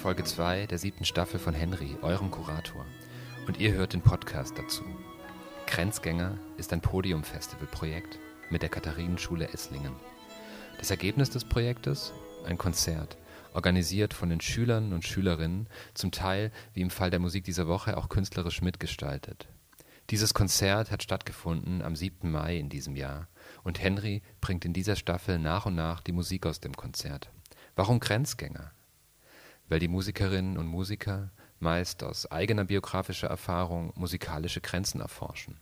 Folge 2 der siebten Staffel von Henry, eurem Kurator. Und ihr hört den Podcast dazu. Grenzgänger ist ein Podium-Festival-Projekt mit der Katharinenschule Esslingen. Das Ergebnis des Projektes? Ein Konzert, organisiert von den Schülern und Schülerinnen, zum Teil, wie im Fall der Musik dieser Woche, auch künstlerisch mitgestaltet. Dieses Konzert hat stattgefunden am 7. Mai in diesem Jahr und Henry bringt in dieser Staffel nach und nach die Musik aus dem Konzert. Warum Grenzgänger? Weil die Musikerinnen und Musiker meist aus eigener biografischer Erfahrung musikalische Grenzen erforschen.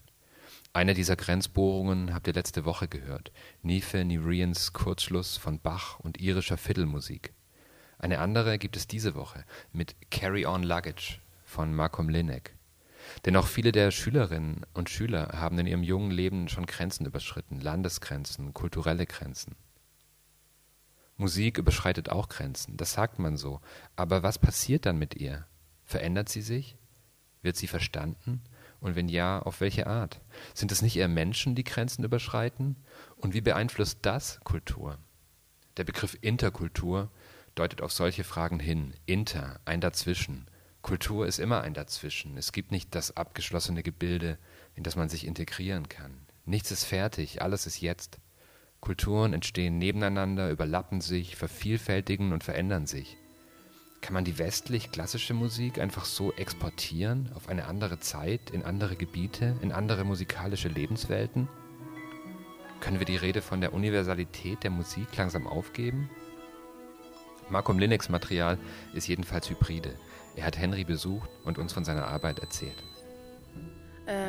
Eine dieser Grenzbohrungen habt ihr letzte Woche gehört, Nife Nirians Kurzschluss von Bach und irischer Fiddlemusik. Eine andere gibt es diese Woche mit Carry On Luggage von Malcolm Lineck. Denn auch viele der Schülerinnen und Schüler haben in ihrem jungen Leben schon Grenzen überschritten, Landesgrenzen, kulturelle Grenzen. Musik überschreitet auch Grenzen, das sagt man so. Aber was passiert dann mit ihr? Verändert sie sich? Wird sie verstanden? Und wenn ja, auf welche Art? Sind es nicht eher Menschen, die Grenzen überschreiten? Und wie beeinflusst das Kultur? Der Begriff Interkultur deutet auf solche Fragen hin. Inter, ein Dazwischen. Kultur ist immer ein Dazwischen. Es gibt nicht das abgeschlossene Gebilde, in das man sich integrieren kann. Nichts ist fertig, alles ist jetzt. Kulturen entstehen nebeneinander, überlappen sich, vervielfältigen und verändern sich. Kann man die westlich-klassische Musik einfach so exportieren auf eine andere Zeit, in andere Gebiete, in andere musikalische Lebenswelten? Können wir die Rede von der Universalität der Musik langsam aufgeben? Markum Linux Material ist jedenfalls hybride. Er hat Henry besucht und uns von seiner Arbeit erzählt.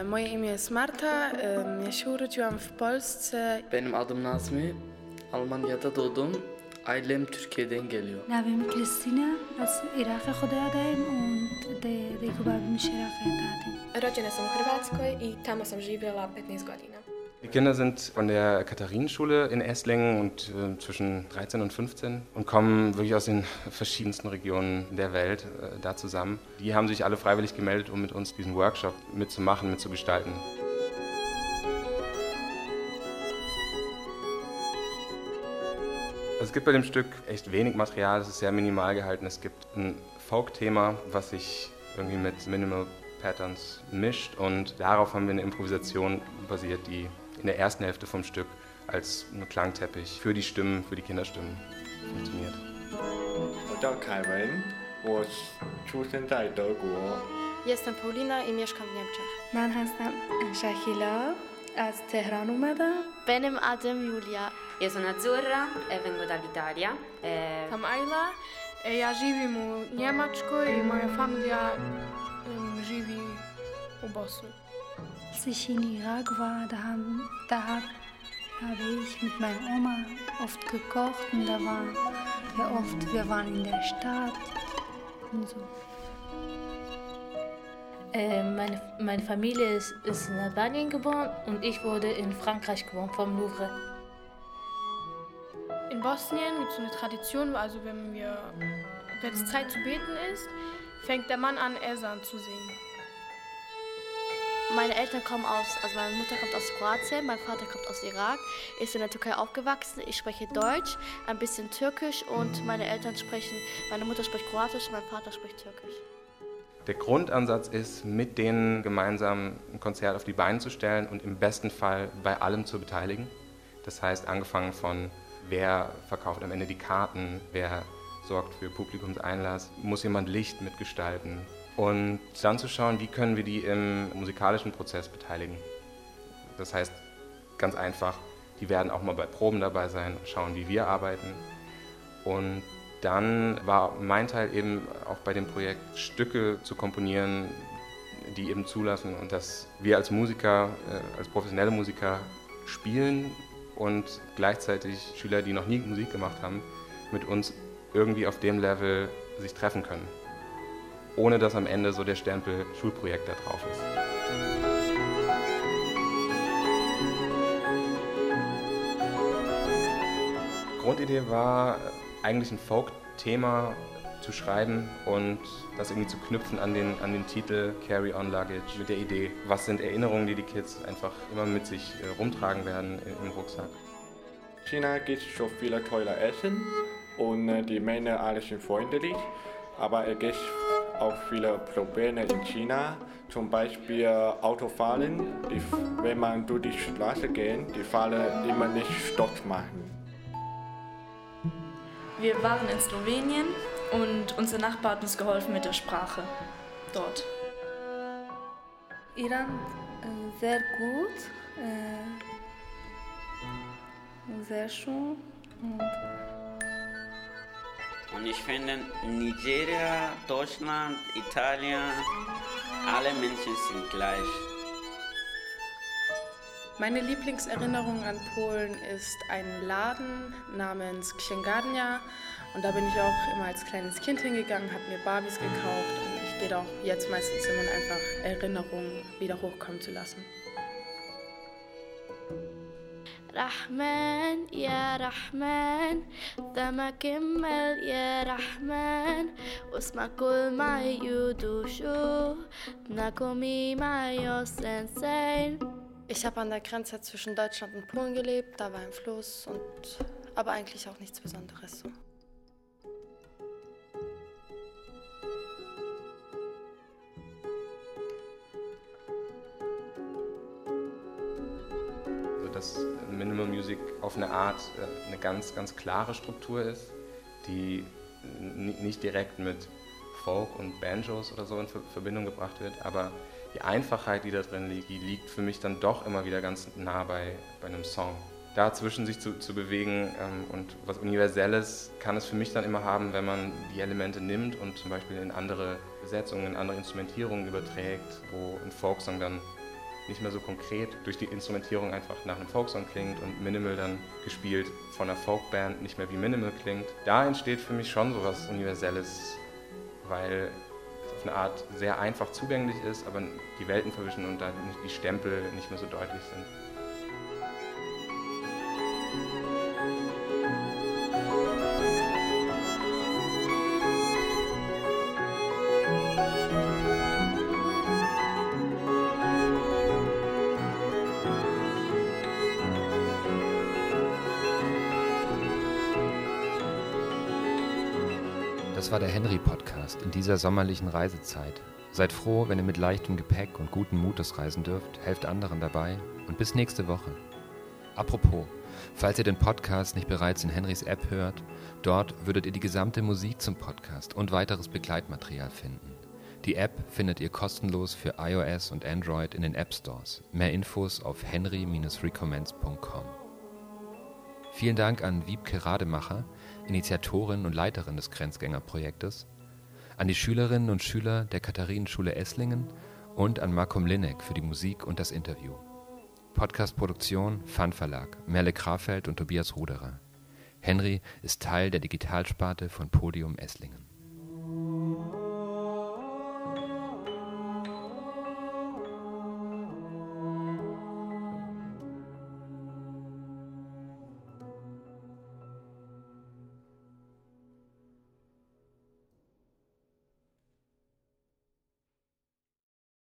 Moje imię jest Marta. Ja się urodziłam w Polsce. Benim adım Nazmi. Almanya'da doğdum. Ailem Türkiye'den geliyor. Navim Kristina. Az Irak'a Hodadayim und de Kubabim Şeraf'a Rođena sam u Hrvatskoj i tamo sam živjela 15 godina. Die Kinder sind von der Katharinenschule in Esslingen und äh, zwischen 13 und 15 und kommen wirklich aus den verschiedensten Regionen der Welt äh, da zusammen. Die haben sich alle freiwillig gemeldet, um mit uns diesen Workshop mitzumachen, mitzugestalten. Also es gibt bei dem Stück echt wenig Material, es ist sehr minimal gehalten. Es gibt ein Folk-Thema, was sich irgendwie mit Minimal Patterns mischt und darauf haben wir eine Improvisation basiert, die in der ersten Hälfte vom Stück als ein Klangteppich für die Stimmen, für die Kinderstimmen funktioniert. Jestem Paulina und ich mieszkam in Niemczech. Mein من هستم شاکیلا از Teheran. Ich bin Adam Julia. Ja sono Azzurra e vengo Italien. Ich äh, bin Ayla. Äh, ich živim u Njemačkoj i moja familija živi u Bosnien. Als ich in Irak war, da, haben, da hab, habe ich mit meiner Oma oft gekocht und da waren wir oft, wir waren in der Stadt und so. Äh, meine, meine Familie ist, ist in Albanien geboren und ich wurde in Frankreich geboren, vom Louvre. In Bosnien gibt es so eine Tradition, also wenn wir, wenn es Zeit zu beten ist, fängt der Mann an, Esan zu singen. Meine Eltern kommen aus, also meine Mutter kommt aus Kroatien, mein Vater kommt aus Irak, ist in der Türkei aufgewachsen. Ich spreche Deutsch, ein bisschen Türkisch und meine Eltern sprechen, meine Mutter spricht Kroatisch, mein Vater spricht Türkisch. Der Grundansatz ist, mit denen gemeinsam ein Konzert auf die Beine zu stellen und im besten Fall bei allem zu beteiligen. Das heißt, angefangen von, wer verkauft am Ende die Karten, wer sorgt für Publikumseinlass, muss jemand Licht mitgestalten. Und dann zu schauen, wie können wir die im musikalischen Prozess beteiligen. Das heißt, ganz einfach, die werden auch mal bei Proben dabei sein, schauen, wie wir arbeiten. Und dann war mein Teil eben auch bei dem Projekt Stücke zu komponieren, die eben zulassen und dass wir als Musiker, äh, als professionelle Musiker spielen und gleichzeitig Schüler, die noch nie Musik gemacht haben, mit uns irgendwie auf dem Level sich treffen können. Ohne dass am Ende so der Stempel Schulprojekt da drauf ist. Grundidee war eigentlich ein Folk-Thema zu schreiben und das irgendwie zu knüpfen an den, an den Titel Carry On Luggage mit der Idee, was sind Erinnerungen, die die Kids einfach immer mit sich äh, rumtragen werden im Rucksack. China gibt so viele tolle Essen und äh, die Männer alle sind freundlich. aber es gibt auch viele Probleme in China. Zum Beispiel Autofahren, die, wenn man durch die Straße geht, die Fahrer immer nicht Stopp machen. Wir waren in Slowenien und unser Nachbar hat uns geholfen mit der Sprache dort. Iran äh, sehr gut, äh, sehr schön. Und, und ich finde Nigeria, Deutschland, Italien, alle Menschen sind gleich. Meine Lieblingserinnerung an Polen ist ein Laden namens Księgarnia. Und da bin ich auch immer als kleines Kind hingegangen, habe mir Barbies gekauft und ich gehe da auch jetzt meistens hin, um einfach Erinnerungen wieder hochkommen zu lassen. رحمن يا رحمن ذا كمل يا رحمن واسمع كل ما يدوشو نكومي ما يوسنسين Ich habe an der Grenze zwischen Deutschland und Polen gelebt, da war ein Fluss und aber eigentlich auch nichts Besonderes so. Minimal Music auf eine Art äh, eine ganz, ganz klare Struktur ist, die nicht direkt mit Folk und Banjos oder so in Verbindung gebracht wird, aber die Einfachheit, die da drin liegt, die liegt für mich dann doch immer wieder ganz nah bei, bei einem Song. Dazwischen sich zu, zu bewegen ähm, und was Universelles kann es für mich dann immer haben, wenn man die Elemente nimmt und zum Beispiel in andere Besetzungen, in andere Instrumentierungen überträgt, wo ein Folksong dann nicht mehr so konkret durch die Instrumentierung einfach nach einem Folksong klingt und Minimal dann gespielt von einer Folkband nicht mehr wie Minimal klingt. Da entsteht für mich schon so was Universelles, weil es auf eine Art sehr einfach zugänglich ist, aber die Welten verwischen und da die Stempel nicht mehr so deutlich sind. Das war der Henry-Podcast in dieser sommerlichen Reisezeit. Seid froh, wenn ihr mit leichtem Gepäck und guten Mutes reisen dürft. Helft anderen dabei und bis nächste Woche. Apropos, falls ihr den Podcast nicht bereits in Henrys App hört, dort würdet ihr die gesamte Musik zum Podcast und weiteres Begleitmaterial finden. Die App findet ihr kostenlos für iOS und Android in den App Stores. Mehr Infos auf henry-recommends.com. Vielen Dank an Wiebke Rademacher, Initiatorin und Leiterin des Grenzgängerprojektes, an die Schülerinnen und Schüler der Katharinenschule Esslingen und an Markom Linek für die Musik und das Interview. Podcastproduktion Fun Verlag, Merle Krafeld und Tobias Ruderer. Henry ist Teil der Digitalsparte von Podium Esslingen.